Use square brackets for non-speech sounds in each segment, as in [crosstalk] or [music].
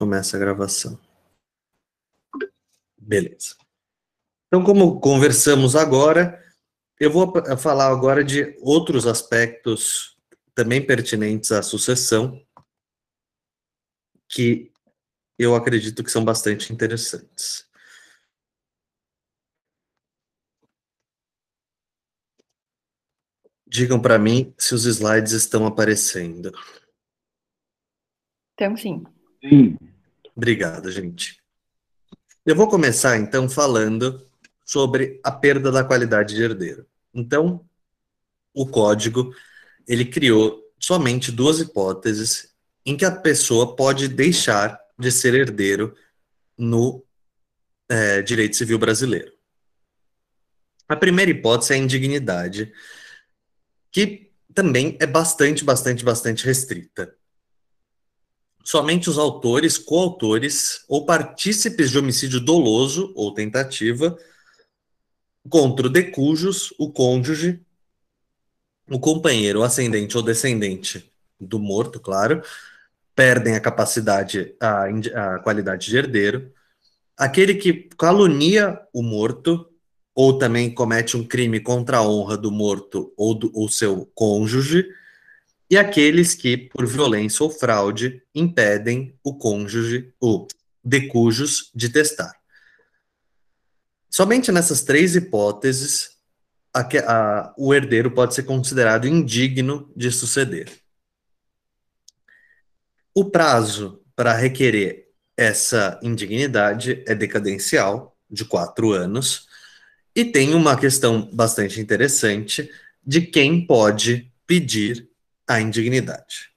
Começa a gravação. Beleza. Então, como conversamos agora, eu vou falar agora de outros aspectos também pertinentes à sucessão, que eu acredito que são bastante interessantes. Digam para mim se os slides estão aparecendo. Então, sim. Sim. Obrigado, gente. Eu vou começar, então, falando sobre a perda da qualidade de herdeiro. Então, o código, ele criou somente duas hipóteses em que a pessoa pode deixar de ser herdeiro no é, direito civil brasileiro. A primeira hipótese é a indignidade, que também é bastante, bastante, bastante restrita. Somente os autores, coautores ou partícipes de homicídio doloso ou tentativa contra o decujus, o cônjuge, o companheiro, o ascendente ou descendente do morto, claro, perdem a capacidade, a, a qualidade de herdeiro. Aquele que calunia o morto ou também comete um crime contra a honra do morto ou do ou seu cônjuge, e aqueles que, por violência ou fraude, impedem o cônjuge, o decujus, de testar. Somente nessas três hipóteses, a, a, o herdeiro pode ser considerado indigno de suceder. O prazo para requerer essa indignidade é decadencial, de quatro anos, e tem uma questão bastante interessante de quem pode pedir a indignidade.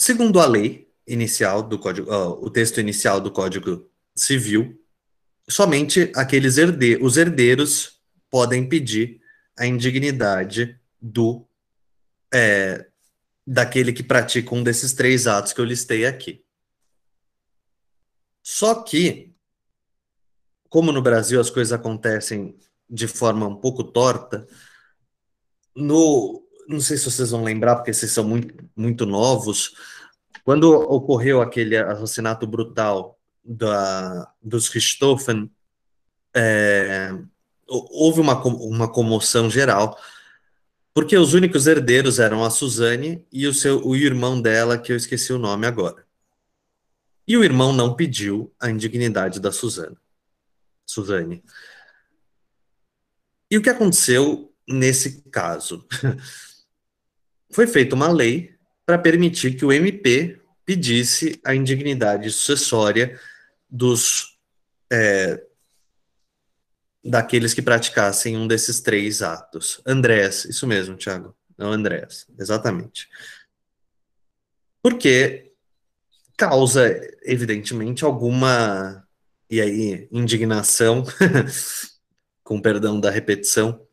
Segundo a lei inicial do código, uh, o texto inicial do Código Civil, somente aqueles herdeiros, os herdeiros podem pedir a indignidade do é, daquele que pratica um desses três atos que eu listei aqui. Só que como no Brasil as coisas acontecem de forma um pouco torta, no, não sei se vocês vão lembrar, porque vocês são muito, muito novos, quando ocorreu aquele assassinato brutal da, dos Richthofen, é, houve uma, uma comoção geral, porque os únicos herdeiros eram a Suzane e o, seu, o irmão dela, que eu esqueci o nome agora. E o irmão não pediu a indignidade da Suzana. Suzane. E o que aconteceu nesse caso? [laughs] Foi feita uma lei para permitir que o MP pedisse a indignidade sucessória dos é, daqueles que praticassem um desses três atos. Andrés, isso mesmo, Tiago. Não, Andrés, exatamente. Porque causa, evidentemente, alguma e aí indignação, [laughs] com perdão da repetição,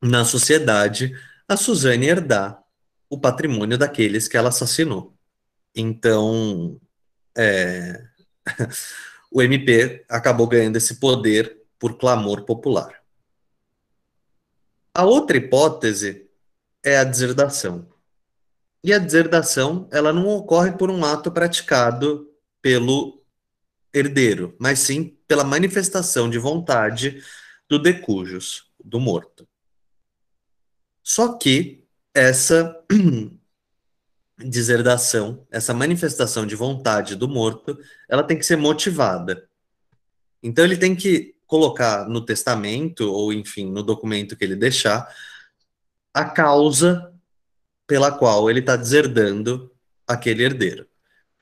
na sociedade, a Suzane herdar o patrimônio daqueles que ela assassinou. Então, é, [laughs] o MP acabou ganhando esse poder por clamor popular. A outra hipótese é a deserdação. E a deserdação, ela não ocorre por um ato praticado pelo herdeiro, mas sim pela manifestação de vontade do decujus, do morto. Só que essa [clears throat] deserdação, essa manifestação de vontade do morto, ela tem que ser motivada. Então ele tem que colocar no testamento ou enfim no documento que ele deixar a causa pela qual ele está deserdando aquele herdeiro.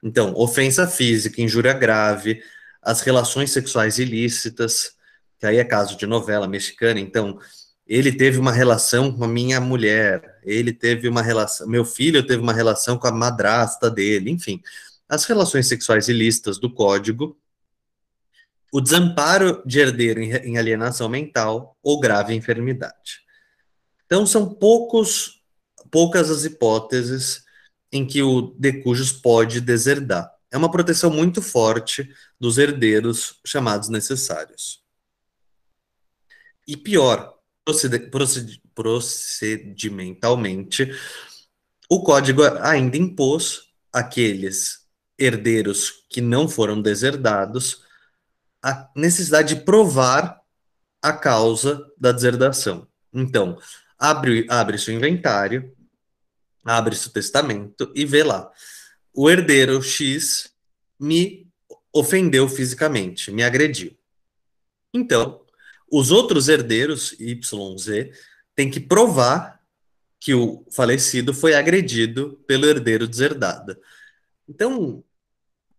Então, ofensa física, injúria grave, as relações sexuais ilícitas, que aí é caso de novela mexicana, então ele teve uma relação com a minha mulher, ele teve uma relação, meu filho teve uma relação com a madrasta dele, enfim, as relações sexuais ilícitas do código, o desamparo de herdeiro em alienação mental ou grave enfermidade. Então são poucos, poucas as hipóteses em que o decujus pode deserdar. É uma proteção muito forte dos herdeiros chamados necessários. E pior, procedimentalmente, o código ainda impôs aqueles herdeiros que não foram deserdados a necessidade de provar a causa da deserdação. Então, abre, abre seu inventário, abre seu testamento e vê lá. O herdeiro X me ofendeu fisicamente, me agrediu. Então, os outros herdeiros, Y, Z, têm que provar que o falecido foi agredido pelo herdeiro deserdado. Então,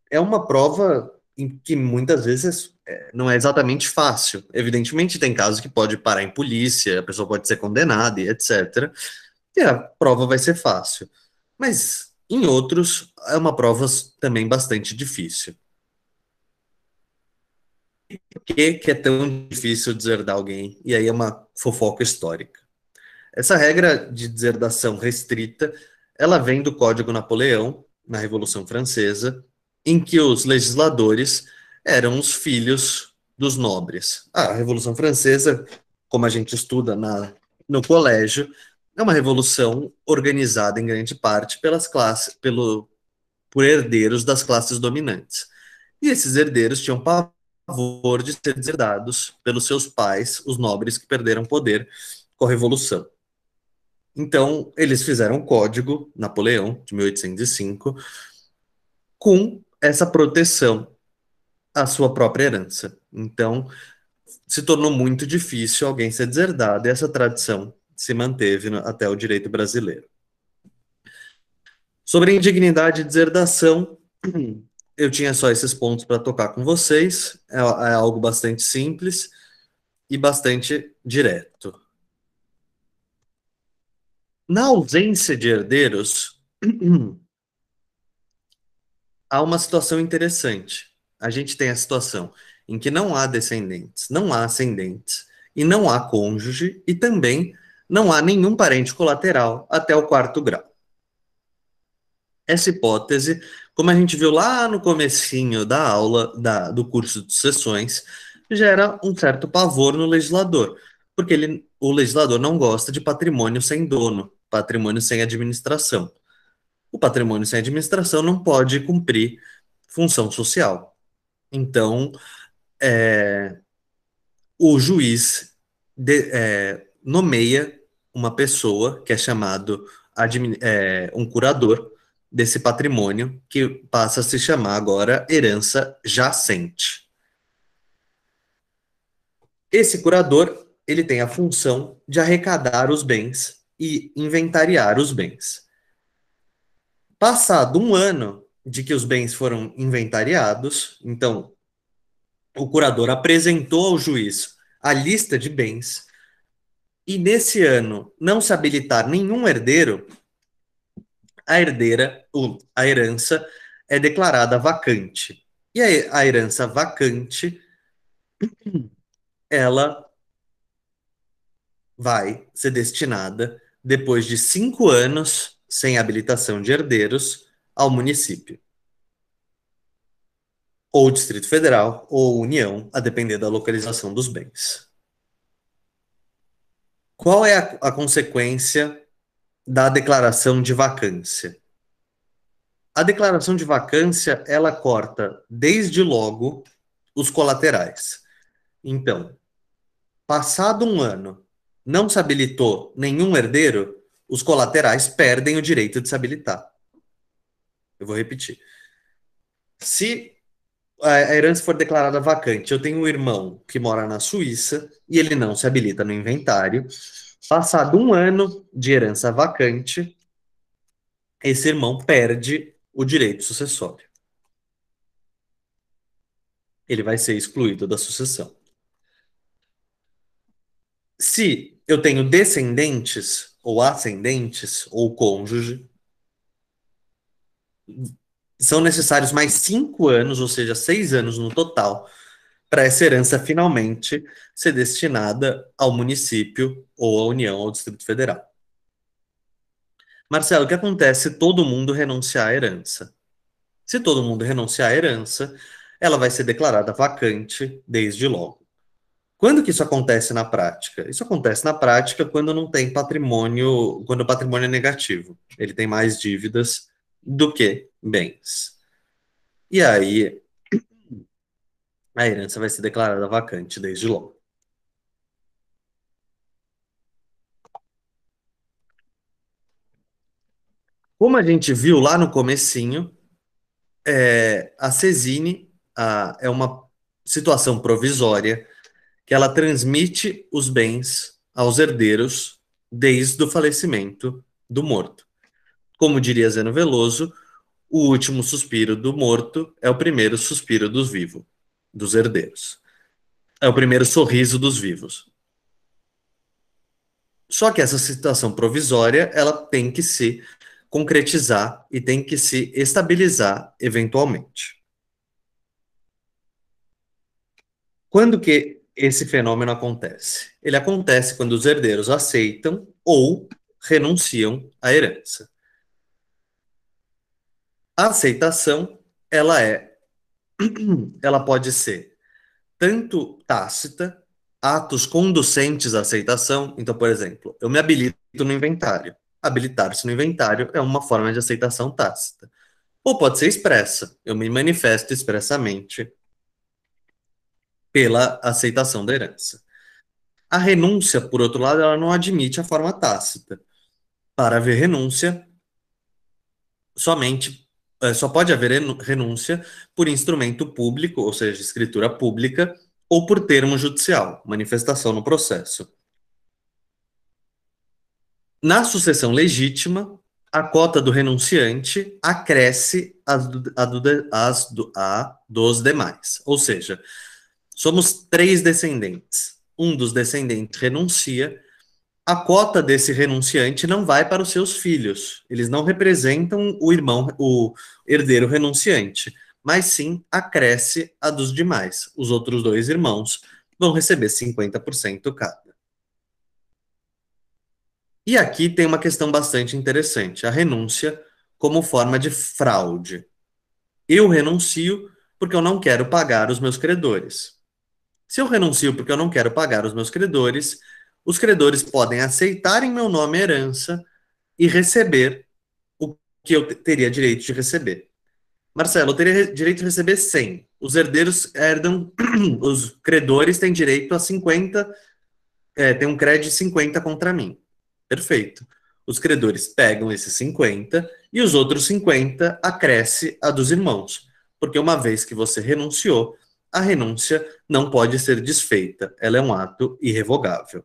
é uma prova em que muitas vezes é, não é exatamente fácil. Evidentemente, tem casos que pode parar em polícia, a pessoa pode ser condenada e etc. E a prova vai ser fácil. Mas em outros, é uma prova também bastante difícil. Por que, que é tão difícil deserdar alguém? E aí é uma fofoca histórica. Essa regra de deserdação restrita, ela vem do Código Napoleão, na Revolução Francesa, em que os legisladores eram os filhos dos nobres. A Revolução Francesa, como a gente estuda na, no colégio, é uma revolução organizada em grande parte pelas classes, pelo, por herdeiros das classes dominantes. E esses herdeiros tinham pavor de ser deserdados pelos seus pais, os nobres que perderam poder com a revolução. Então, eles fizeram o Código Napoleão, de 1805, com essa proteção à sua própria herança. Então, se tornou muito difícil alguém ser deserdado, e essa tradição se manteve até o direito brasileiro. Sobre indignidade e deserdação, [clears throat] eu tinha só esses pontos para tocar com vocês. É, é algo bastante simples e bastante direto. Na ausência de herdeiros, [clears throat] há uma situação interessante. A gente tem a situação em que não há descendentes, não há ascendentes, e não há cônjuge, e também não há nenhum parente colateral até o quarto grau. Essa hipótese, como a gente viu lá no comecinho da aula da, do curso de sessões, gera um certo pavor no legislador, porque ele, o legislador não gosta de patrimônio sem dono, patrimônio sem administração. O patrimônio sem administração não pode cumprir função social. Então, é, o juiz de, é, nomeia uma pessoa que é chamado é, um curador desse patrimônio, que passa a se chamar agora herança jacente. Esse curador ele tem a função de arrecadar os bens e inventariar os bens. Passado um ano de que os bens foram inventariados, então o curador apresentou ao juiz a lista de bens e nesse ano não se habilitar nenhum herdeiro, a herdeira, a herança é declarada vacante. E a herança vacante, [clears throat] ela vai ser destinada depois de cinco anos sem habilitação de herdeiros, ao município. Ou Distrito Federal, ou União, a depender da localização dos bens. Qual é a, a consequência da declaração de vacância? A declaração de vacância, ela corta desde logo os colaterais. Então, passado um ano não se habilitou nenhum herdeiro, os colaterais perdem o direito de se habilitar. Eu vou repetir. Se a herança for declarada vacante, eu tenho um irmão que mora na Suíça e ele não se habilita no inventário. Passado um ano de herança vacante, esse irmão perde o direito sucessório. Ele vai ser excluído da sucessão. Se eu tenho descendentes ou ascendentes ou cônjuge, são necessários mais cinco anos, ou seja, seis anos no total, para essa herança finalmente ser destinada ao município ou à União, ao Distrito Federal. Marcelo, o que acontece se todo mundo renunciar à herança? Se todo mundo renunciar à herança, ela vai ser declarada vacante desde logo. Quando que isso acontece na prática? Isso acontece na prática quando não tem patrimônio, quando o patrimônio é negativo. Ele tem mais dívidas do que bens. E aí, a herança vai ser declarada vacante desde logo. Como a gente viu lá no comecinho, é, a Cesine a, é uma situação provisória que ela transmite os bens aos herdeiros desde o falecimento do morto. Como diria Zeno Veloso, o último suspiro do morto é o primeiro suspiro dos vivos, dos herdeiros. É o primeiro sorriso dos vivos. Só que essa situação provisória, ela tem que se concretizar e tem que se estabilizar eventualmente. Quando que esse fenômeno acontece? Ele acontece quando os herdeiros aceitam ou renunciam à herança. A aceitação, ela é [clears throat] ela pode ser tanto tácita, atos conducentes à aceitação. Então, por exemplo, eu me habilito no inventário. Habilitar-se no inventário é uma forma de aceitação tácita. Ou pode ser expressa. Eu me manifesto expressamente pela aceitação da herança. A renúncia, por outro lado, ela não admite a forma tácita. Para haver renúncia, somente só pode haver renúncia por instrumento público, ou seja, escritura pública, ou por termo judicial, manifestação no processo. Na sucessão legítima, a cota do renunciante acresce a, do, a, do, as do, a dos demais. Ou seja, somos três descendentes. Um dos descendentes renuncia a cota desse renunciante não vai para os seus filhos. Eles não representam o irmão, o herdeiro renunciante, mas sim acresce a dos demais. Os outros dois irmãos vão receber 50% cada. E aqui tem uma questão bastante interessante: a renúncia como forma de fraude. Eu renuncio porque eu não quero pagar os meus credores. Se eu renuncio porque eu não quero pagar os meus credores, os credores podem aceitar em meu nome a herança e receber o que eu teria direito de receber. Marcelo, eu teria direito de receber 100. Os herdeiros herdam, [clears throat] os credores têm direito a 50, é, tem um crédito de 50 contra mim. Perfeito. Os credores pegam esses 50 e os outros 50 acresce a dos irmãos. Porque uma vez que você renunciou, a renúncia não pode ser desfeita, ela é um ato irrevogável.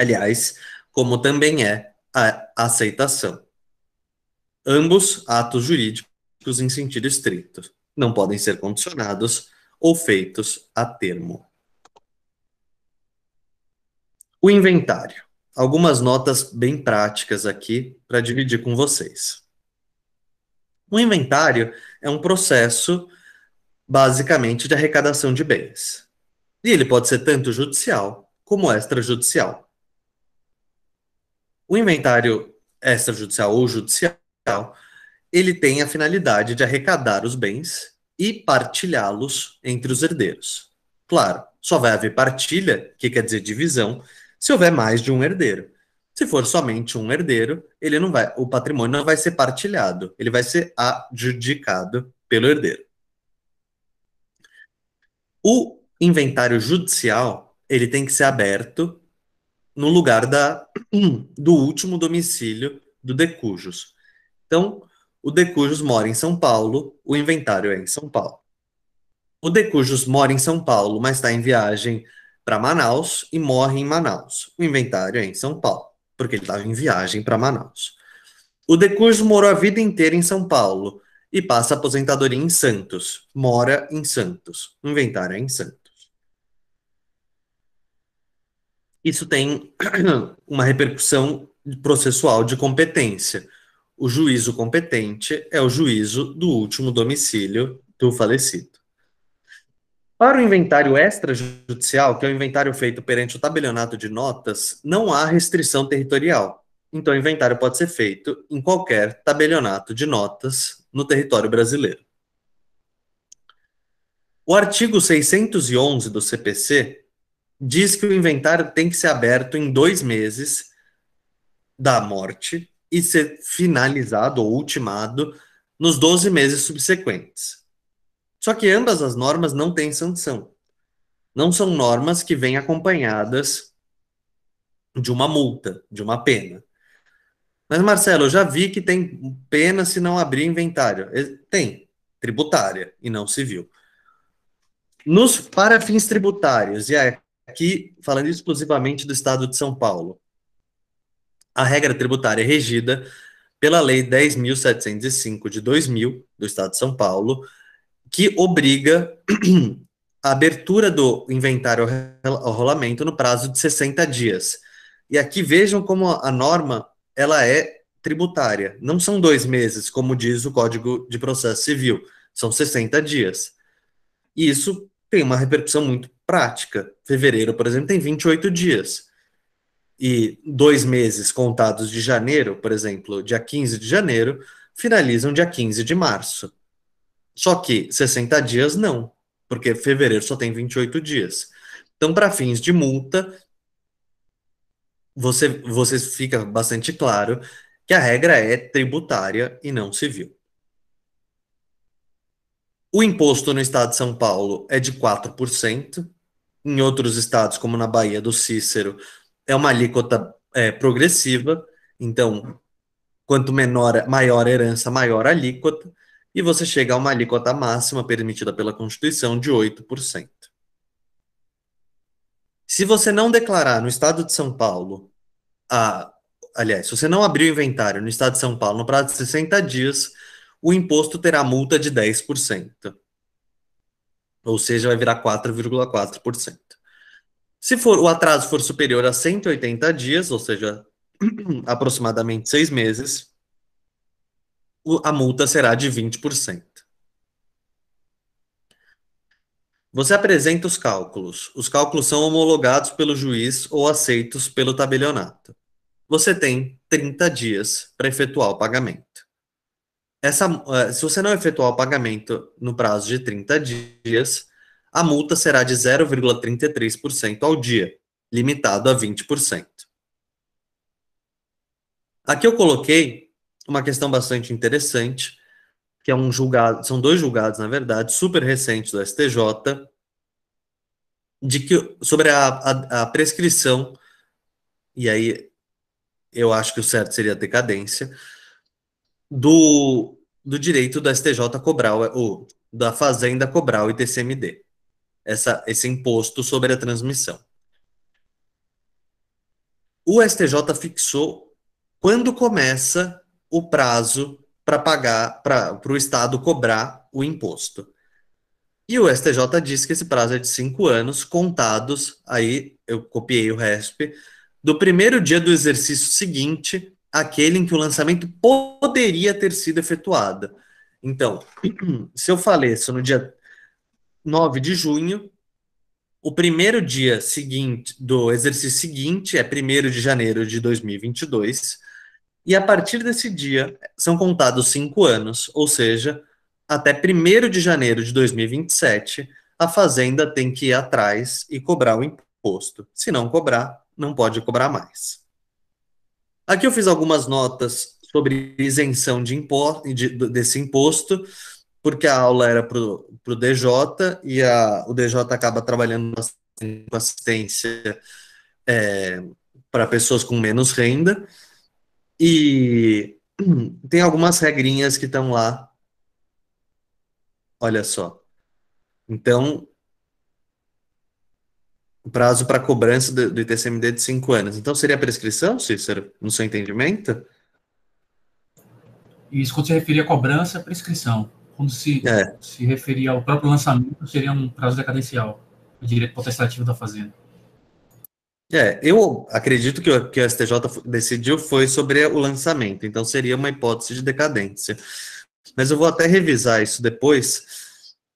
Aliás, como também é a aceitação. Ambos atos jurídicos em sentido estrito não podem ser condicionados ou feitos a termo. O inventário. Algumas notas bem práticas aqui para dividir com vocês. O inventário é um processo basicamente de arrecadação de bens. E ele pode ser tanto judicial como extrajudicial. O inventário extrajudicial ou judicial, ele tem a finalidade de arrecadar os bens e partilhá-los entre os herdeiros. Claro, só vai haver partilha, que quer dizer divisão, se houver mais de um herdeiro. Se for somente um herdeiro, ele não vai, o patrimônio não vai ser partilhado, ele vai ser adjudicado pelo herdeiro. O inventário judicial, ele tem que ser aberto no lugar da, [clears throat] do último domicílio do Decujos. Então, o Decujos mora em São Paulo, o inventário é em São Paulo. O Decujos mora em São Paulo, mas está em viagem para Manaus e morre em Manaus. O inventário é em São Paulo, porque ele estava em viagem para Manaus. O Decujos morou a vida inteira em São Paulo e passa a aposentadoria em Santos. Mora em Santos. O inventário é em Santos. Isso tem [clears throat] uma repercussão processual de competência. O juízo competente é o juízo do último domicílio do falecido. Para o inventário extrajudicial, que é o inventário feito perante o tabelionato de notas, não há restrição territorial. Então, o inventário pode ser feito em qualquer tabelionato de notas no território brasileiro. O artigo 611 do CPC diz que o inventário tem que ser aberto em dois meses da morte e ser finalizado ou ultimado nos 12 meses subsequentes. Só que ambas as normas não têm sanção. Não são normas que vêm acompanhadas de uma multa, de uma pena. Mas, Marcelo, eu já vi que tem pena se não abrir inventário. Tem, tributária e não civil. Nos, para fins tributários, e aqui falando exclusivamente do Estado de São Paulo, a regra tributária é regida pela Lei 10.705 de 2000, do Estado de São Paulo, que obriga [clears throat] a abertura do inventário ao rolamento no prazo de 60 dias. E aqui vejam como a norma ela é tributária. Não são dois meses, como diz o Código de Processo Civil, são 60 dias. Isso tem uma repercussão muito prática. Fevereiro, por exemplo, tem 28 dias. E dois meses contados de janeiro, por exemplo, dia 15 de janeiro, finalizam dia 15 de março. Só que 60 dias não, porque fevereiro só tem 28 dias. Então, para fins de multa, você, você fica bastante claro que a regra é tributária e não civil. O imposto no estado de São Paulo é de 4%. Em outros estados, como na Bahia do Cícero, é uma alíquota é, progressiva. Então, quanto menor, maior a herança, maior a alíquota. E você chega a uma alíquota máxima permitida pela Constituição de 8%. Se você não declarar no estado de São Paulo, a, aliás, se você não abrir o inventário no estado de São Paulo no prazo de 60 dias, o imposto terá multa de 10%. Ou seja, vai virar 4,4%. Se for o atraso for superior a 180 dias, ou seja, [clears throat] aproximadamente seis meses, a multa será de 20%. Você apresenta os cálculos. Os cálculos são homologados pelo juiz ou aceitos pelo tabelionato. Você tem 30 dias para efetuar o pagamento. Essa, eh, se você não efetuar o pagamento no prazo de 30 dias, a multa será de 0,33% ao dia, limitado a 20%. Aqui eu coloquei uma questão bastante interessante, que é um julgado, são dois julgados, na verdade, super recentes do STJ, de que sobre a, a, a prescrição, e aí eu acho que o certo seria a decadência, do, do direito da STJ cobrar, ou da Fazenda cobrar o ITCMD, essa, esse imposto sobre a transmissão. O STJ fixou quando começa o prazo para pagar, para o Estado cobrar o imposto. E o STJ disse que esse prazo é de cinco anos, contados, aí eu copiei o RESP, do primeiro dia do exercício seguinte aquele em que o lançamento poderia ter sido efetuado. Então, [clears throat] se eu faleço no dia 9 de junho, o primeiro dia seguinte do exercício seguinte é 1 de janeiro de 2022, e a partir desse dia são contados cinco anos, ou seja, até 1 de janeiro de 2027, a Fazenda tem que ir atrás e cobrar o imposto. Se não cobrar, não pode cobrar mais. Aqui eu fiz algumas notas sobre isenção de imposto, de, desse imposto, porque a aula era para o DJ e a, o DJ acaba trabalhando com assistência é, para pessoas com menos renda. E [clears throat] tem algumas regrinhas que estão lá. Olha só. Então, o prazo para cobrança do, do ITCMD de cinco anos. Então seria a prescrição, Cícero, no seu entendimento? Isso, quando se referia à cobrança, é prescrição. Quando se, é. se referia ao próprio lançamento, seria um prazo decadencial, o direito potestativo da Fazenda. É, eu acredito que o que o STJ decidiu foi sobre o lançamento, então seria uma hipótese de decadência. Mas eu vou até revisar isso depois,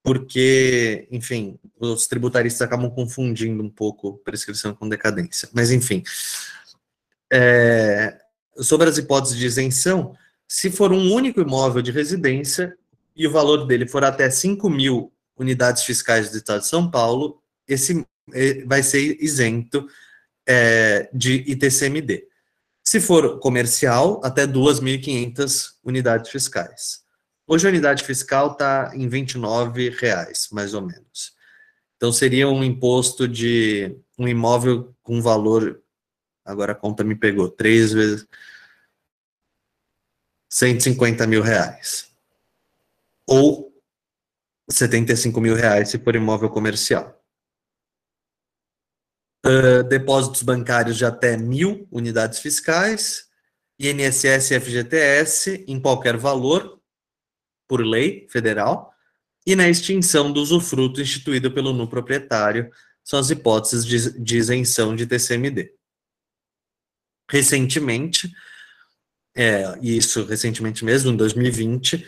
porque, enfim, os tributaristas acabam confundindo um pouco prescrição com decadência. Mas, enfim, é, sobre as hipóteses de isenção, se for um único imóvel de residência e o valor dele for até 5 mil unidades fiscais do Estado de São Paulo, esse é, vai ser isento é, de ITCMD. Se for comercial, até 2.500 unidades fiscais. Hoje a unidade fiscal está em R$ 29,00, mais ou menos. Então seria um imposto de um imóvel com valor, agora a conta me pegou, três vezes, 150 mil reais. Ou 75 mil reais se for imóvel comercial. Uh, depósitos bancários de até mil unidades fiscais, INSS e FGTS em qualquer valor, por lei federal, e na extinção do usufruto instituído pelo nu proprietário, são as hipóteses de, de isenção de TCMD. Recentemente, é, isso recentemente mesmo, em 2020,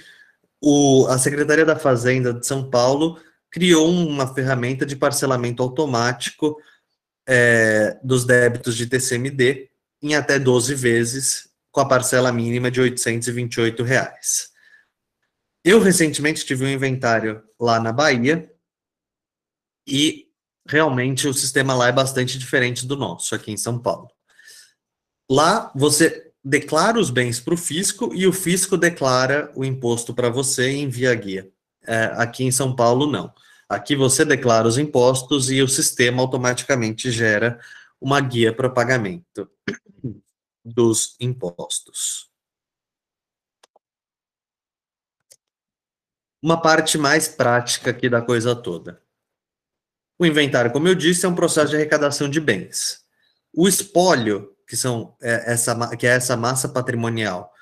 o, a Secretaria da Fazenda de São Paulo criou uma ferramenta de parcelamento automático é, dos débitos de TCMD em até 12 vezes, com a parcela mínima de 828 reais. Eu recentemente tive um inventário lá na Bahia e realmente o sistema lá é bastante diferente do nosso aqui em São Paulo. Lá você declara os bens para o fisco e o fisco declara o imposto para você e envia a guia. É, aqui em São Paulo, não. Aqui você declara os impostos e o sistema automaticamente gera uma guia para pagamento dos impostos. Uma parte mais prática aqui da coisa toda. O inventário, como eu disse, é um processo de arrecadação de bens. O espólio, que, são, é, essa, que é essa massa patrimonial,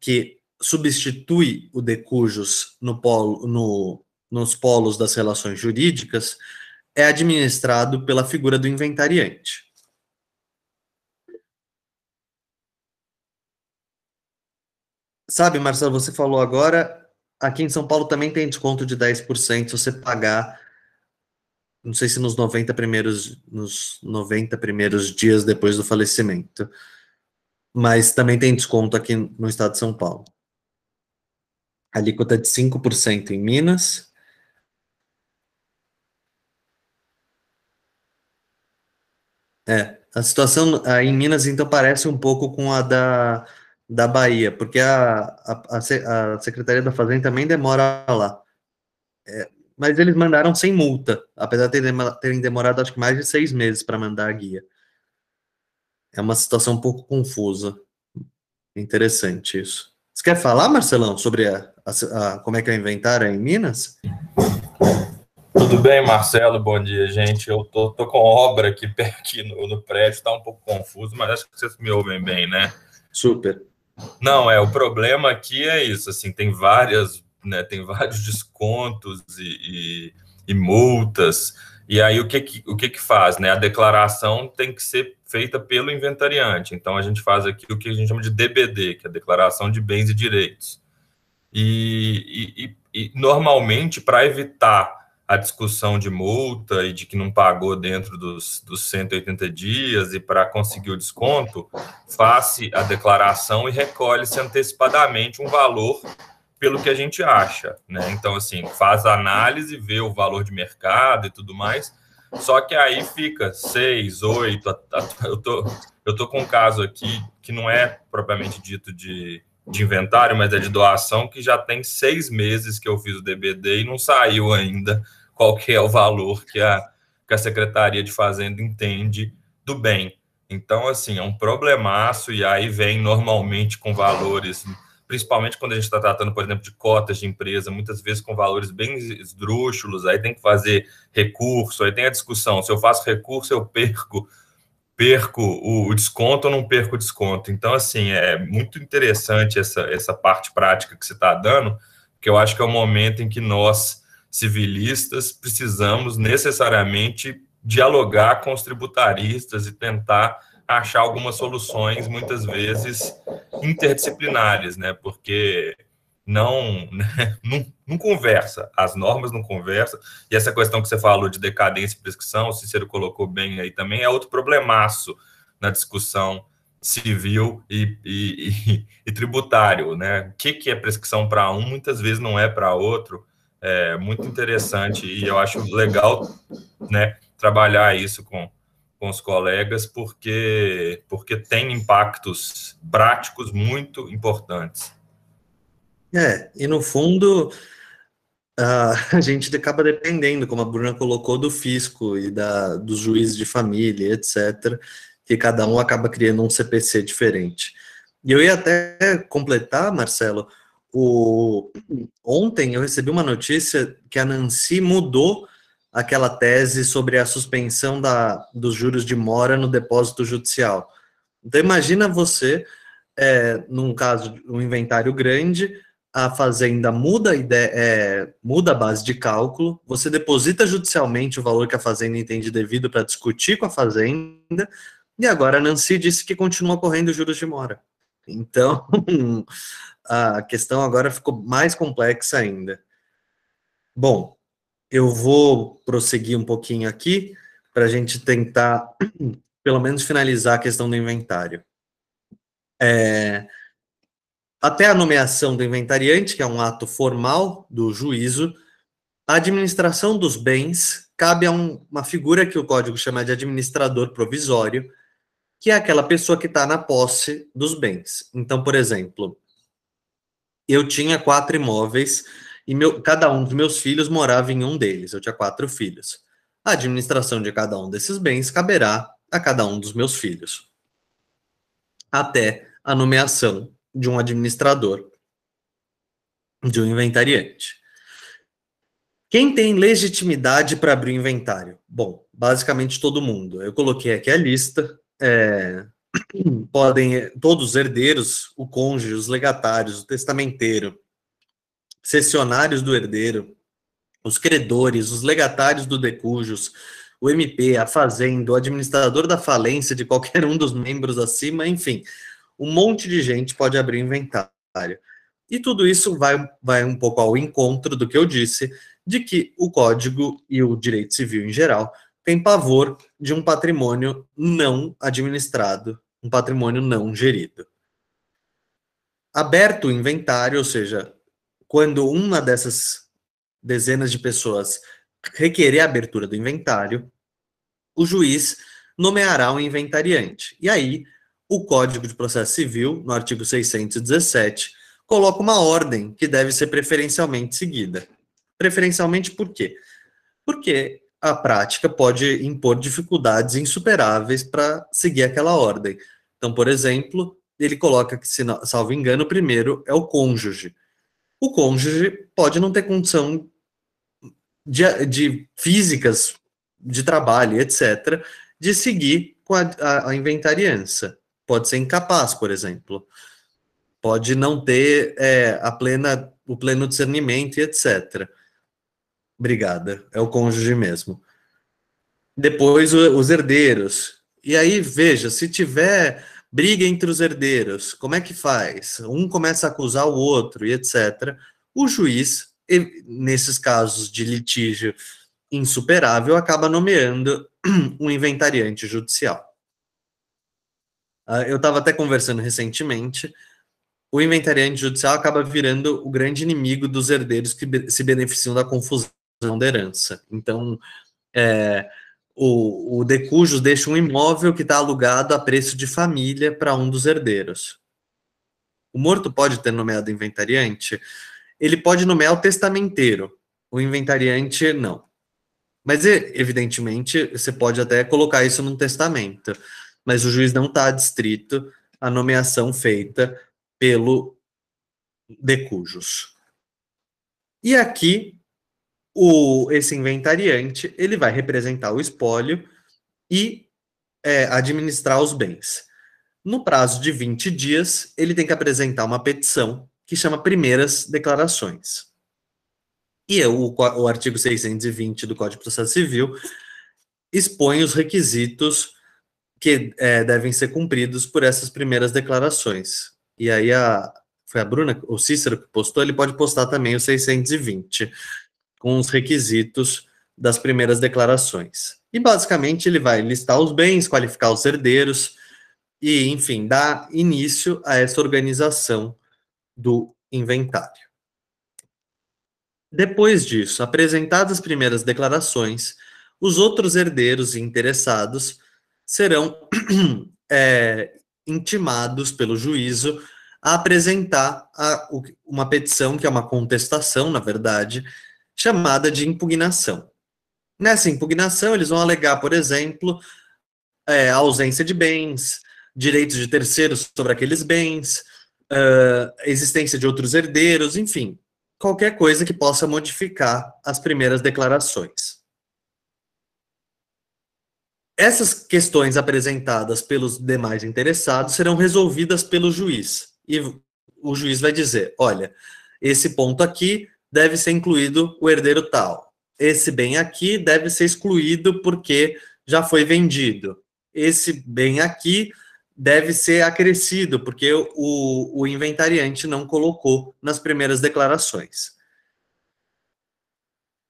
que substitui o decujus no polo, no, nos polos das relações jurídicas, é administrado pela figura do inventariante. Sabe, Marcelo, você falou agora, aqui em São Paulo também tem desconto de 10% se você pagar, não sei se nos 90 primeiros, nos 90 primeiros dias depois do falecimento. Mas também tem desconto aqui no estado de São Paulo. A alíquota é de 5% em Minas, É, a situação aí em Minas, então, parece um pouco com a da, da Bahia, porque a, a, a Secretaria da Fazenda também demora lá. É, mas eles mandaram sem multa, apesar de terem demorado, acho que mais de seis meses para mandar a guia. É uma situação um pouco confusa. Interessante isso. Você quer falar, Marcelão, sobre a, a, como é que é o inventário em Minas? Tudo bem, Marcelo? Bom dia, gente. Eu tô, tô com obra aqui, [laughs] aqui no, no prédio, está um pouco confuso, mas acho que vocês me ouvem bem, né? Super. Não, é, o problema aqui é isso, assim, tem várias, né, tem vários [laughs] descontos e, e, e multas, e aí o que que, o que que faz, né? A declaração tem que ser feita pelo inventariante, então a gente faz aqui o que a gente chama de DBD, que é a Declaração de Bens e Direitos. E, e, e normalmente, para evitar a discussão de multa e de que não pagou dentro dos, dos 180 dias e para conseguir o desconto, faça a declaração e recolhe-se antecipadamente um valor pelo que a gente acha, né? Então, assim, faz a análise, vê o valor de mercado e tudo mais, só que aí fica seis, oito, eu tô, eu tô com um caso aqui que não é propriamente dito de, de inventário, mas é de doação, que já tem seis meses que eu fiz o DBD e não saiu ainda qual que é o valor que a, que a Secretaria de Fazenda entende do bem. Então, assim, é um problemaço, e aí vem normalmente com valores, principalmente quando a gente está tratando, por exemplo, de cotas de empresa, muitas vezes com valores bem esdrúxulos, aí tem que fazer recurso, aí tem a discussão, se eu faço recurso, eu perco perco o, desconto ou não perco o desconto. Então, assim, é muito interessante essa, essa parte prática que você está dando, porque eu acho que é o momento em que nós civilistas, precisamos necessariamente dialogar com os tributaristas e tentar achar algumas soluções, muitas vezes interdisciplinares, né? Porque não, [laughs] não, não conversa, as normas não conversam, e essa questão que você falou de decadência e prescrição, o Cícero colocou bem aí também, é outro problemaço na discussão civil e, e, e, [laughs] e tributário, né? O que, que é prescrição para um, muitas vezes não é para outro, é muito interessante e eu acho legal, né, trabalhar isso com, com os colegas, porque, porque tem impactos práticos muito importantes. É, e no fundo, [laughs] a gente acaba dependendo, como a Bruna colocou, do fisco e da, dos juízes de família, etc., que cada um acaba criando um CPC diferente. E eu ia até completar, Marcelo, o... ontem eu recebi uma notícia que a Nancy mudou aquela tese sobre a suspensão da, dos juros de mora no depósito judicial. Então imagina você, é, num caso, um inventário grande, a fazenda muda a, ideia, é, muda a base de cálculo, você deposita judicialmente o valor que a fazenda entende devido para discutir com a fazenda, e agora a Nancy disse que continua correndo juros de mora. Então, [laughs] a questão agora ficou mais complexa ainda. Bom, eu vou prosseguir um pouquinho aqui para a gente tentar, [clears throat] pelo menos, finalizar a questão do inventário. É, até a nomeação do inventariante, que é um ato formal do juízo, a administração dos bens cabe a um, uma figura que o código chama de administrador provisório, que é aquela pessoa que está na posse dos bens. Então, por exemplo, eu tinha quatro imóveis e meu, cada um dos meus filhos morava em um deles. Eu tinha quatro filhos. A administração de cada um desses bens caberá a cada um dos meus filhos, até a nomeação de um administrador, de um inventariante. Quem tem legitimidade para abrir o inventário? Bom, basicamente todo mundo. Eu coloquei aqui a lista. É, [clears throat] podem todos os herdeiros, o cônjuge, os legatários, o testamenteiro, cessionários do herdeiro, os credores, os legatários do decujus, o MP, a fazenda, o administrador da falência de qualquer um dos membros acima, enfim, um monte de gente pode abrir inventário. E tudo isso vai, vai um pouco ao encontro do que eu disse, de que o código e o direito civil em geral tem pavor de um patrimônio não administrado, um patrimônio não gerido. Aberto o inventário, ou seja, quando uma dessas dezenas de pessoas requerer a abertura do inventário, o juiz nomeará um inventariante. E aí, o Código de Processo Civil, no artigo 617, coloca uma ordem que deve ser preferencialmente seguida. Preferencialmente por quê? Porque a prática pode impor dificuldades insuperáveis para seguir aquela ordem. Então, por exemplo, ele coloca que, se salvo engano, o primeiro é o cônjuge o cônjuge pode não ter condição de, de físicas, de trabalho, etc., de seguir com a, a, a, inventariança. Pode ser incapaz, por exemplo. Pode não ter é, a plena, o pleno discernimento e etc. Obrigada. É o cônjuge mesmo. Depois, o, os herdeiros. E aí, veja, se tiver briga entre os herdeiros, como é que faz? Um começa a acusar o outro e etc. O juiz, nesses casos de litígio insuperável, acaba nomeando um inventariante judicial. Ah, eu estava até conversando recentemente, o inventariante judicial acaba virando o grande inimigo dos herdeiros que se beneficiam da confusão da herança. Então, é, o, o deixa um imóvel que está alugado a preço de família para um dos herdeiros. O morto pode ter nomeado inventariante? Ele pode nomear o testamenteiro, o inventariante não. Mas, evidentemente, você pode até colocar isso num testamento, mas o juiz não está adstrito à nomeação feita pelo decujus. E aqui o, esse inventariante ele vai representar o espólio e é, administrar os bens. No prazo de 20 dias, ele tem que apresentar uma petição que chama primeiras declarações. E o, o artigo 620 do Código de Processo Civil expõe os requisitos que é, devem ser cumpridos por essas primeiras declarações. E aí a, foi a Bruna, o Cícero que postou, ele pode postar também o 620 com os requisitos das primeiras declarações. E basicamente ele vai listar os bens, qualificar os herdeiros e, enfim, dar início a essa organização do inventário. Depois disso, apresentadas as primeiras declarações, os outros herdeiros e interessados serão [clears throat] é, intimados pelo juízo a apresentar a, uma petição, que é uma contestação, na verdade, chamada de impugnação. Nessa impugnação, eles vão alegar, por exemplo, é, ausência de bens, direitos de terceiros sobre aqueles bens, uh, existência de outros herdeiros, enfim, qualquer coisa que possa modificar as primeiras declarações. Essas questões apresentadas pelos demais interessados serão resolvidas pelo juiz. E o juiz vai dizer: olha, esse ponto aqui deve ser incluído o herdeiro tal. Esse bem aqui deve ser excluído porque já foi vendido. Esse bem aqui deve ser acrescido porque o, o inventariante não colocou nas primeiras declarações.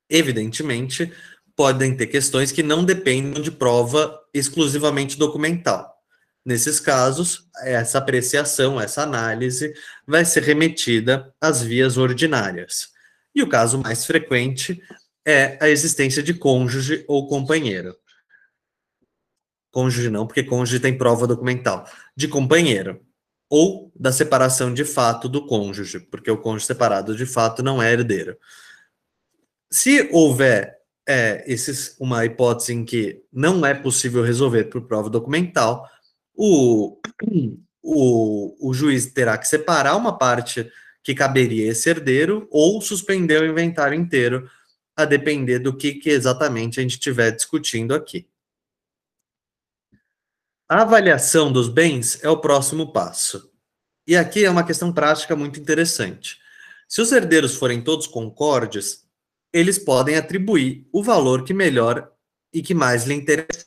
Evidentemente, podem ter questões que não dependam de prova exclusivamente documental. Nesses casos, essa apreciação, essa análise vai ser remetida às vias ordinárias. E o caso mais frequente é a existência de cônjuge ou companheiro. Cônjuge não, porque cônjuge tem prova documental. De companheiro. Ou da separação de fato do cônjuge, porque o cônjuge separado de fato não é herdeiro. Se houver é, esses, uma hipótese em que não é possível resolver por prova documental, o, o, o juiz terá que separar uma parte que caberia esse herdeiro ou suspender o inventário inteiro, a depender do que, que exatamente a gente estiver discutindo aqui. A avaliação dos bens é o próximo passo. E aqui é uma questão prática muito interessante. Se os herdeiros forem todos concordes, eles podem atribuir o valor que melhor e que mais lhe interessa,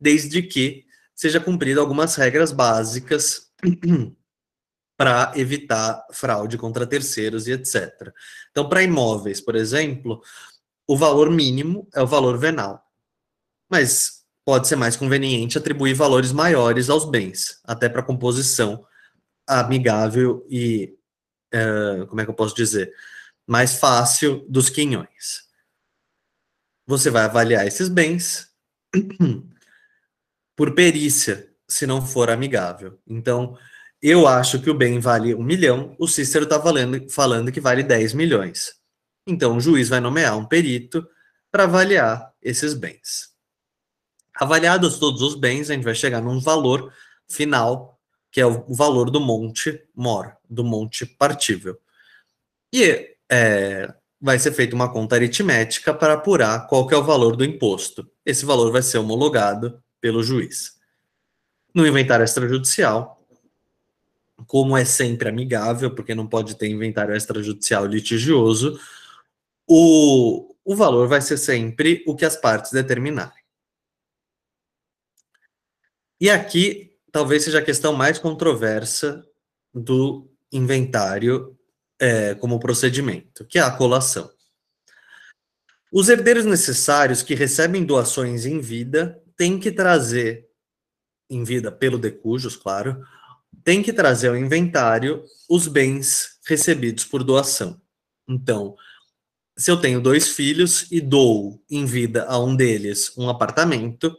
desde que seja cumprido algumas regras básicas [clears throat] para evitar fraude contra terceiros e etc. Então, para imóveis, por exemplo, o valor mínimo é o valor venal. Mas pode ser mais conveniente atribuir valores maiores aos bens, até para composição amigável e, uh, como é que eu posso dizer, mais fácil dos quinhões. Você vai avaliar esses bens [clears throat] por perícia, se não for amigável. Então, eu acho que o bem vale um milhão, o Cícero está falando que vale 10 milhões. Então, o juiz vai nomear um perito para avaliar esses bens. Avaliados todos os bens, a gente vai chegar num valor final, que é o valor do monte mor, do monte partível. E é, vai ser feita uma conta aritmética para apurar qual é o valor do imposto. Esse valor vai ser homologado pelo juiz. No inventário extrajudicial, como é sempre amigável, porque não pode ter inventário extrajudicial litigioso, o, o valor vai ser sempre o que as partes determinarem. E aqui talvez seja a questão mais controversa do inventário é, como procedimento, que é a colação. Os herdeiros necessários que recebem doações em vida têm que trazer, em vida pelo decujos, claro, têm que trazer ao inventário os bens recebidos por doação. Então, se eu tenho dois filhos e dou em vida a um deles um apartamento,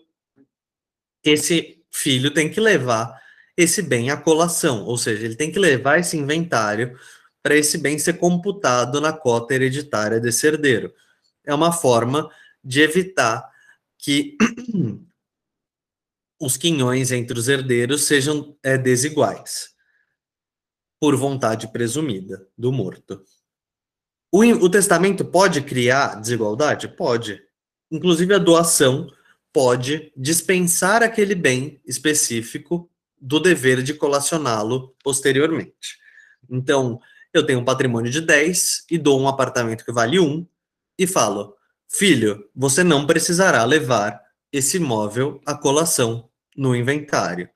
esse filho tem que levar esse bem à colação, ou seja, ele tem que levar esse inventário para esse bem ser computado na cota hereditária desse herdeiro. É uma forma de evitar que [clears throat] os quinhões entre os herdeiros sejam é, desiguais, por vontade presumida do morto. O, o testamento pode criar desigualdade? Pode. Inclusive, a doação pode dispensar aquele bem específico do dever de colacioná-lo posteriormente. Então, eu tenho um patrimônio de 10 e dou um apartamento que vale 1 e falo: filho, você não precisará levar esse imóvel à colação no inventário.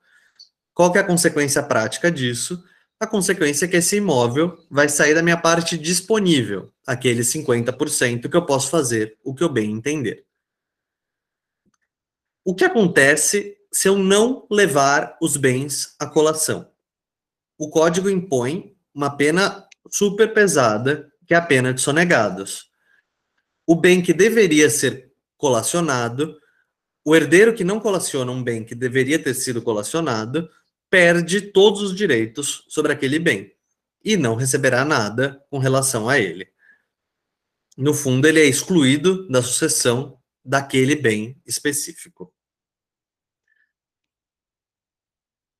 Qual que é a consequência prática disso? A consequência é que esse imóvel vai sair da minha parte disponível, aquele 50% que eu posso fazer o que eu bem entender. O que acontece se eu não levar os bens à colação? O código impõe uma pena super pesada, que é a pena de sonegados. O bem que deveria ser colacionado o herdeiro que não colaciona um bem que deveria ter sido colacionado perde todos os direitos sobre aquele bem e não receberá nada com relação a ele. No fundo, ele é excluído da sucessão daquele bem específico.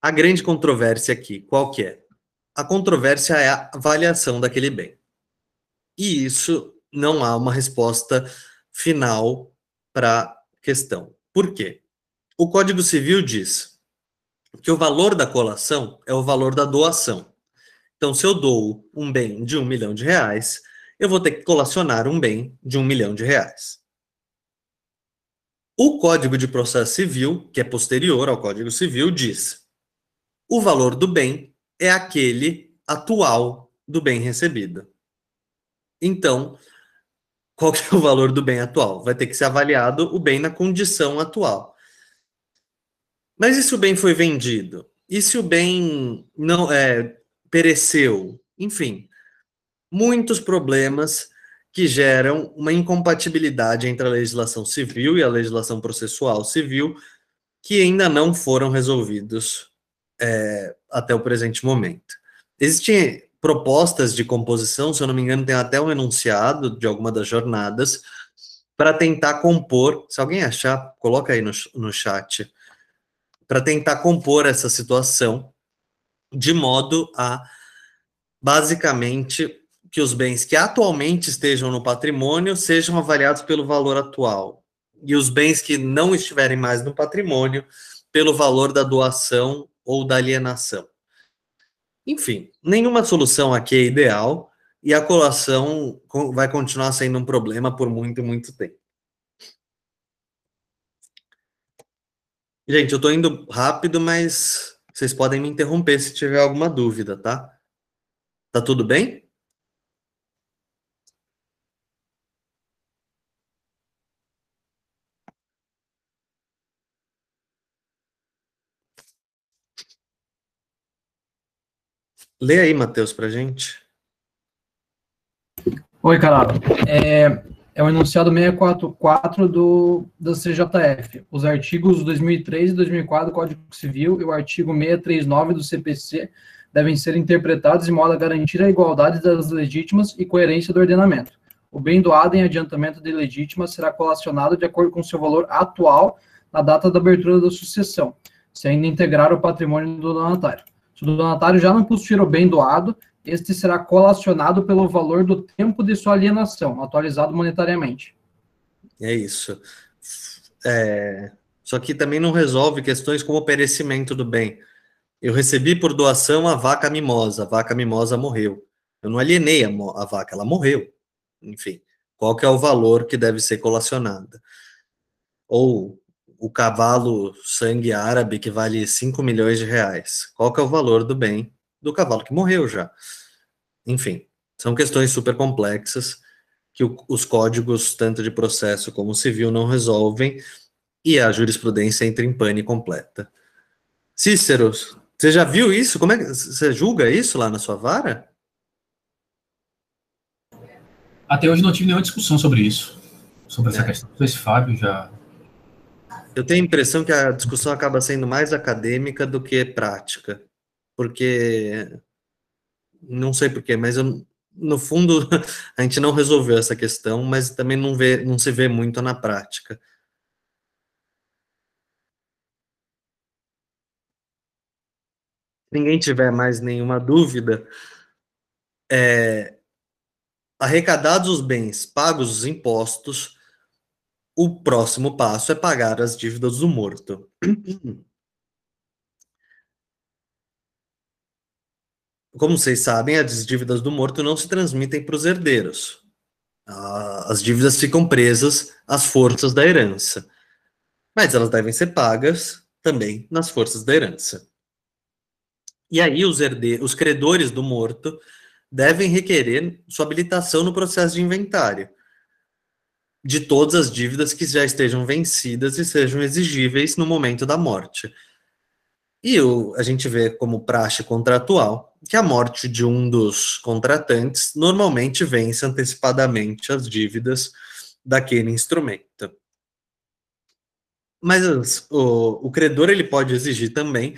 A grande controvérsia aqui, qual que é? A controvérsia é a avaliação daquele bem. E isso não há uma resposta final para a questão. Por quê? O Código Civil diz que o valor da colação é o valor da doação. Então, se eu dou um bem de um milhão de reais, eu vou ter que colacionar um bem de um milhão de reais. O Código de Processo Civil, que é posterior ao Código Civil, diz: o valor do bem é aquele atual do bem recebido. Então, qual que é o valor do bem atual? Vai ter que ser avaliado o bem na condição atual. Mas e se o bem foi vendido? E se o bem não é, pereceu? Enfim, muitos problemas que geram uma incompatibilidade entre a legislação civil e a legislação processual civil que ainda não foram resolvidos é, até o presente momento. Existem propostas de composição, se eu não me engano, tem até um enunciado de alguma das jornadas, para tentar compor, se alguém achar, coloca aí no, no chat, para tentar compor essa situação de modo a, basicamente, que os bens que atualmente estejam no patrimônio sejam avaliados pelo valor atual, e os bens que não estiverem mais no patrimônio pelo valor da doação ou da alienação. Enfim, nenhuma solução aqui é ideal e a colação vai continuar sendo um problema por muito, muito tempo. Gente, eu estou indo rápido, mas vocês podem me interromper se tiver alguma dúvida, tá? Tá tudo bem? Lê aí, Matheus, para gente. Oi, Calado. É, é o enunciado 644 do, do CJF. Os artigos 2003 e 2004 do Código Civil e o artigo 639 do CPC devem ser interpretados de modo a garantir a igualdade das legítimas e coerência do ordenamento. O bem doado em adiantamento de legítima será colacionado de acordo com seu valor atual na data da abertura da sucessão, se ainda integrar o patrimônio do donatário. Se o donatário já não possuir o bem doado, este será colacionado pelo valor do tempo de sua alienação, atualizado monetariamente. É isso. É... Só que também não resolve questões como o perecimento do bem. Eu recebi por doação a vaca mimosa, a vaca mimosa morreu. Eu não alienei a, a vaca, ela morreu. Enfim, qual que é o valor que deve ser colacionado? Ou o cavalo sangue árabe que vale 5 milhões de reais. Qual que é o valor do bem do cavalo que morreu já? Enfim, são questões super complexas que o, os códigos, tanto de processo como civil, não resolvem e a jurisprudência entra em pane completa. Cícero, você já viu isso? Como é que você julga isso lá na sua vara? Até hoje não tive nenhuma discussão sobre isso, sobre essa é. questão. Não sei se Fábio já eu tenho a impressão que a discussão acaba sendo mais acadêmica do que prática, porque não sei porquê, mas eu, no fundo [laughs] a gente não resolveu essa questão, mas também não, vê, não se vê muito na prática. Se ninguém tiver mais nenhuma dúvida, é, arrecadados os bens, pagos os impostos, o próximo passo é pagar as dívidas do morto. Como vocês sabem, as dívidas do morto não se transmitem para os herdeiros. As dívidas ficam presas às forças da herança. Mas elas devem ser pagas também nas forças da herança. E aí os, os credores do morto devem requerer sua habilitação no processo de inventário de todas as dívidas que já estejam vencidas e sejam exigíveis no momento da morte. E o, a gente vê como praxe contratual que a morte de um dos contratantes normalmente vence antecipadamente as dívidas daquele instrumento. Mas o, o credor ele pode exigir também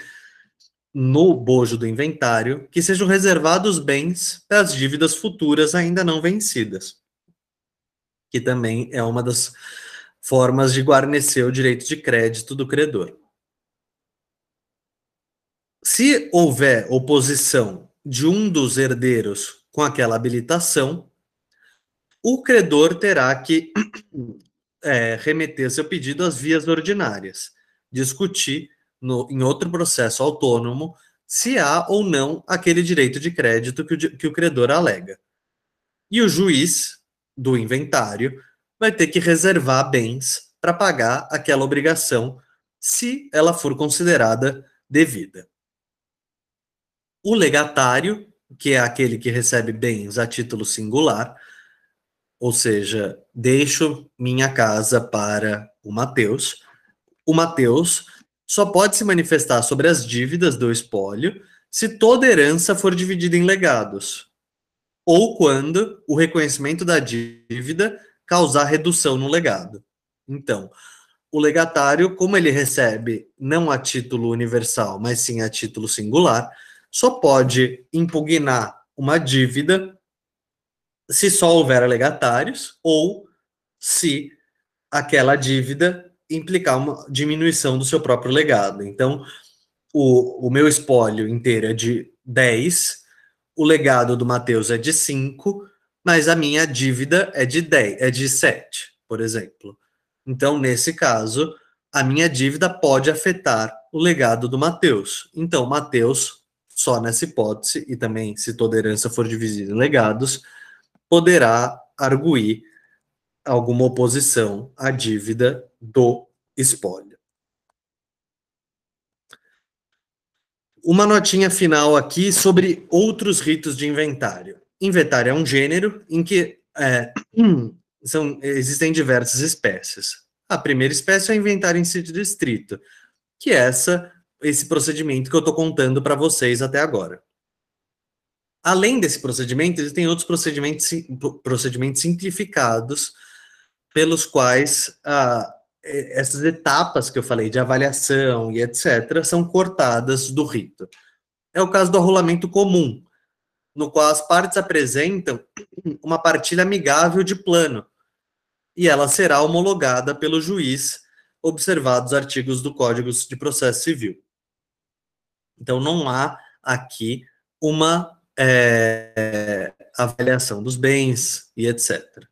no bojo do inventário que sejam reservados bens para as dívidas futuras ainda não vencidas, que também é uma das formas de guarnecer o direito de crédito do credor. Se houver oposição de um dos herdeiros com aquela habilitação, o credor terá que [clears throat] é, remeter seu pedido às vias ordinárias, discutir no, em outro processo autônomo se há ou não aquele direito de crédito que o, que o credor alega. E o juiz do inventário vai ter que reservar bens para pagar aquela obrigação, se ela for considerada devida. O legatário, que é aquele que recebe bens a título singular, ou seja, deixo minha casa para o Mateus. O Mateus só pode se manifestar sobre as dívidas do espólio se toda herança for dividida em legados, ou quando o reconhecimento da dívida causar redução no legado. Então, o legatário, como ele recebe não a título universal, mas sim a título singular, só pode impugnar uma dívida se só houver legatários ou se aquela dívida implicar uma diminuição do seu próprio legado. Então, o, o meu espólio inteiro é de 10, o legado do Mateus é de 5, mas a minha dívida é de 10, é de 7, por exemplo. Então, nesse caso, a minha dívida pode afetar o legado do Mateus. Então, Mateus, só nessa hipótese, e também se toda herança for dividida em legados, poderá arguir alguma oposição à dívida do espólio. Uma notinha final aqui sobre outros ritos de inventário. Inventário é um gênero em que é, [clears throat] são, existem diversas espécies. A primeira espécie é o inventário em sítio distrito, que é essa, esse procedimento que eu estou contando para vocês até agora. Além desse procedimento, existem outros procedimentos, procedimentos simplificados pelos quais essas etapas que eu falei de avaliação e etc. são cortadas do rito. É o caso do arrolamento comum, no qual as partes apresentam uma partilha amigável de plano, e ela será homologada pelo juiz, observados os artigos do Código de Processo Civil. Então, não há aqui uma é, avaliação dos bens e etc.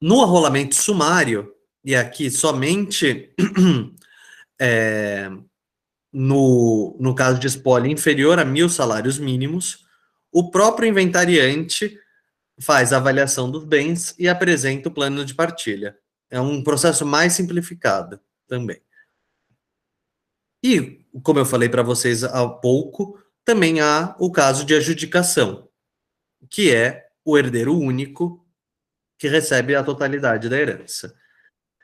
No arrolamento sumário, e aqui somente [clears throat] é, no, no caso de espólio inferior a mil salários mínimos, o próprio inventariante faz a avaliação dos bens e apresenta o plano de partilha. É um processo mais simplificado também. E, como eu falei para vocês há pouco, também há o caso de adjudicação, que é o herdeiro único que recebe a totalidade da herança.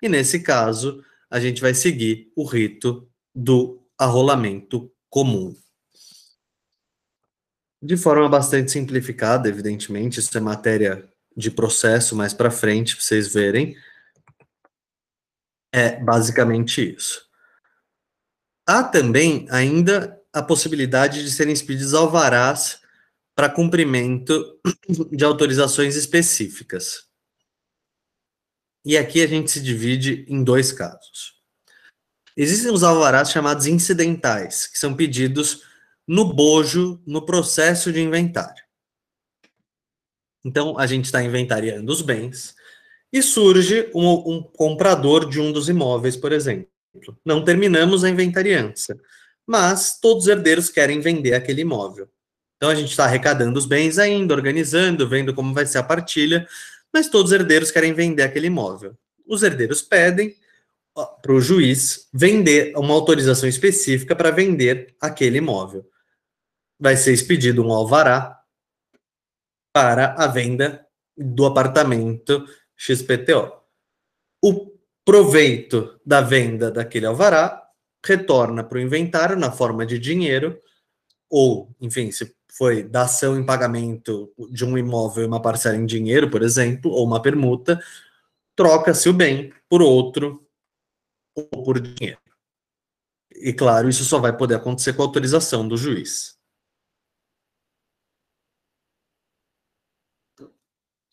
E nesse caso, a gente vai seguir o rito do arrolamento comum. De forma bastante simplificada, evidentemente, isso é matéria de processo mais para frente, para vocês verem. É basicamente isso. Há também ainda a possibilidade de serem expedidos alvarás para cumprimento de autorizações específicas. E aqui a gente se divide em dois casos. Existem os alvarás chamados incidentais, que são pedidos no bojo, no processo de inventário. Então, a gente está inventariando os bens e surge um, um, comprador de um dos imóveis, por exemplo. Não terminamos a inventariança, mas todos os herdeiros querem vender aquele imóvel. Então, a gente está arrecadando os bens ainda, organizando, vendo como vai ser a partilha, mas todos os herdeiros querem vender aquele imóvel. Os herdeiros pedem para o juiz vender uma autorização específica para vender aquele imóvel vai ser expedido um alvará para a venda do apartamento XPTO. O proveito da venda daquele alvará retorna para o inventário na forma de dinheiro, ou, enfim, se foi dação em pagamento de um imóvel e uma parcela em dinheiro, por exemplo, ou uma permuta, troca-se o bem por outro ou por dinheiro. E claro, isso só vai poder acontecer com a autorização do juiz.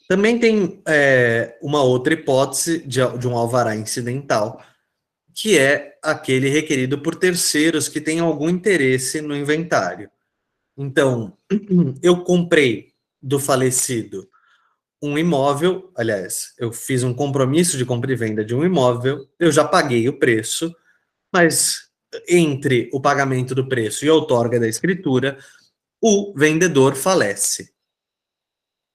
Também tem é, uma outra hipótese de, de um alvará incidental, que é aquele requerido por terceiros que têm algum interesse no inventário. Então, [clears throat] eu comprei do falecido um imóvel, aliás, eu fiz um compromisso de compra e venda de um imóvel, eu já paguei o preço, mas entre o pagamento do preço e a outorga da escritura, o vendedor falece.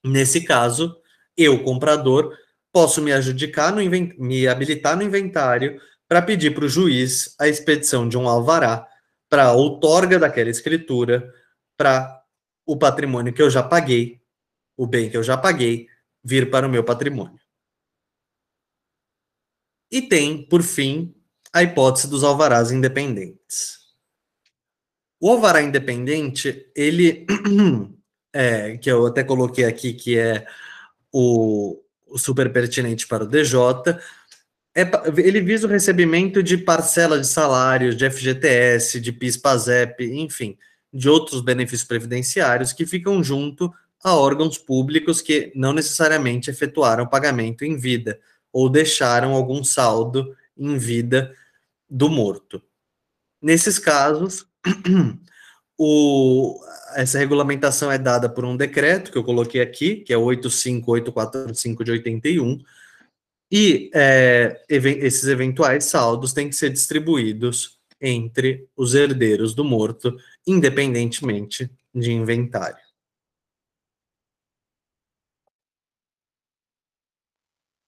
Nesse caso, eu, comprador, posso me adjudicar, no me habilitar no inventário para pedir para o juiz a expedição de um alvará para a outorga daquela escritura para o patrimônio que eu já paguei, o bem que eu já paguei, vir para o meu patrimônio. E tem, por fim, a hipótese dos alvarás independentes. O alvará independente, ele, [clears throat] é, que eu até coloquei aqui, que é o, o super pertinente para o DJ, é, ele visa o recebimento de parcela de salários, de FGTS, de PIS-PASEP, enfim, de outros benefícios previdenciários que ficam junto a órgãos públicos que não necessariamente efetuaram pagamento em vida ou deixaram algum saldo em vida do morto. Nesses casos, [clears throat] o, essa regulamentação é dada por um decreto que eu coloquei aqui, que é 85845 de 81, e é, esses eventuais saldos têm que ser distribuídos entre os herdeiros do morto, independentemente de inventário.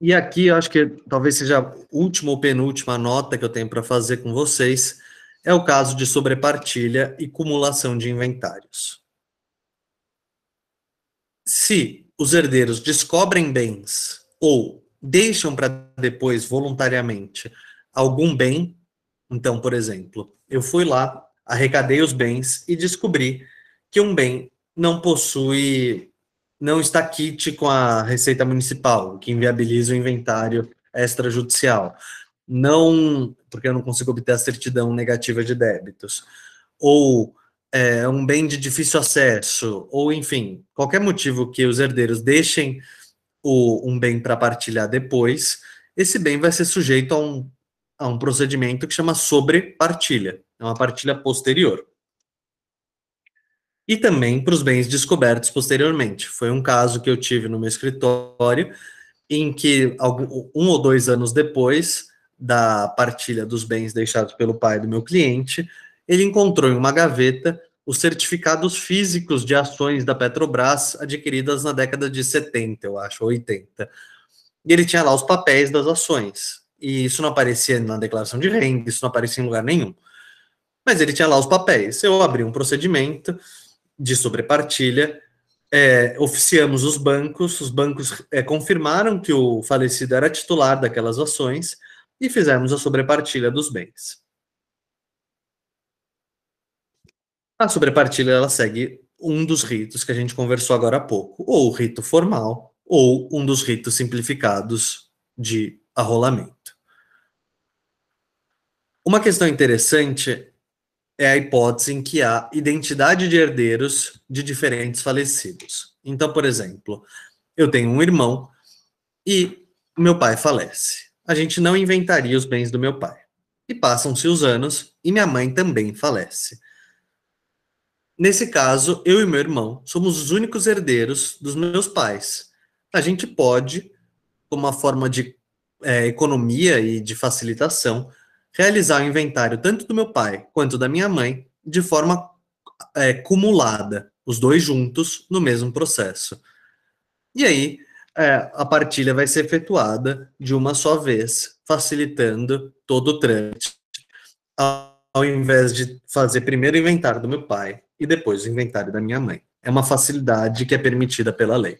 E aqui, eu acho que talvez seja a última ou penúltima nota que eu tenho para fazer com vocês, é o caso de sobrepartilha e cumulação de inventários. Se os herdeiros descobrem bens ou deixam para depois voluntariamente algum bem, então, por exemplo, eu fui lá, arrecadei os bens e descobri que um bem não possui, não está kit com a Receita Municipal, que inviabiliza o inventário extrajudicial. Não, porque eu não consigo obter a certidão negativa de débitos, ou é, um bem de difícil acesso, ou enfim, qualquer motivo que os herdeiros deixem o, um bem para partilhar depois, esse bem vai ser sujeito a um, a um procedimento que chama sobrepartilha, é uma partilha posterior. E também para os bens descobertos posteriormente. Foi um caso que eu tive no meu escritório, em que um ou dois anos depois, da partilha dos bens deixados pelo pai do meu cliente, ele encontrou em uma gaveta os certificados físicos de ações da Petrobras adquiridas na década de 70, eu acho, 80. E ele tinha lá os papéis das ações. E isso não aparecia na declaração de renda, isso não aparecia em lugar nenhum. Mas ele tinha lá os papéis. Eu abri um procedimento de sobrepartilha, é, oficiamos os bancos, os bancos é, confirmaram que o falecido era titular daquelas ações, e fizemos a sobrepartilha dos bens. A sobrepartilha ela segue um dos ritos que a gente conversou agora há pouco, ou o rito formal, ou um dos ritos simplificados de arrolamento. Uma questão interessante é a hipótese em que há identidade de herdeiros de diferentes falecidos. Então, por exemplo, eu tenho um irmão e meu pai falece a gente não inventaria os bens do meu pai. E passam-se os anos e minha mãe também falece. Nesse caso, eu e meu irmão somos os únicos herdeiros dos meus pais. A gente pode, como uma forma de é, economia e de facilitação, realizar o inventário tanto do meu pai quanto da minha mãe de forma é, cumulada, os dois juntos no mesmo processo. E aí, é, a partilha vai ser efetuada de uma só vez, facilitando todo o trâmite, ao invés de fazer primeiro o inventário do meu pai e depois o inventário da minha mãe. É uma facilidade que é permitida pela lei.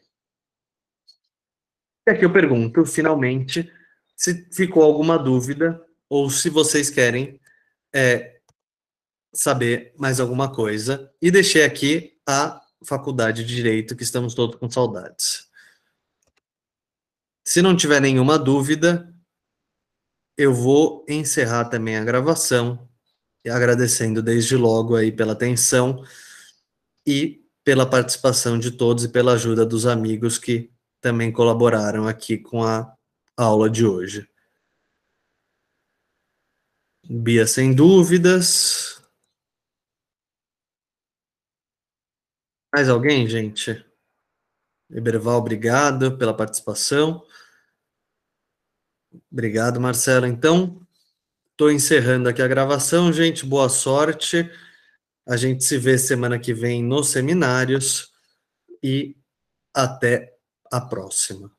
E aqui eu pergunto, finalmente, se ficou alguma dúvida ou se vocês querem é, saber mais alguma coisa. E deixei aqui a Faculdade de Direito, que estamos todos com saudades. Se não tiver nenhuma dúvida, eu vou encerrar também a gravação, agradecendo desde logo aí pela atenção e pela participação de todos e pela ajuda dos amigos que também colaboraram aqui com a aula de hoje. Bia, sem dúvidas. Mais alguém, gente? Eberval, obrigado pela participação. Obrigado, Marcelo. Então, estou encerrando aqui a gravação, gente. Boa sorte. A gente se vê semana que vem nos seminários e até a próxima.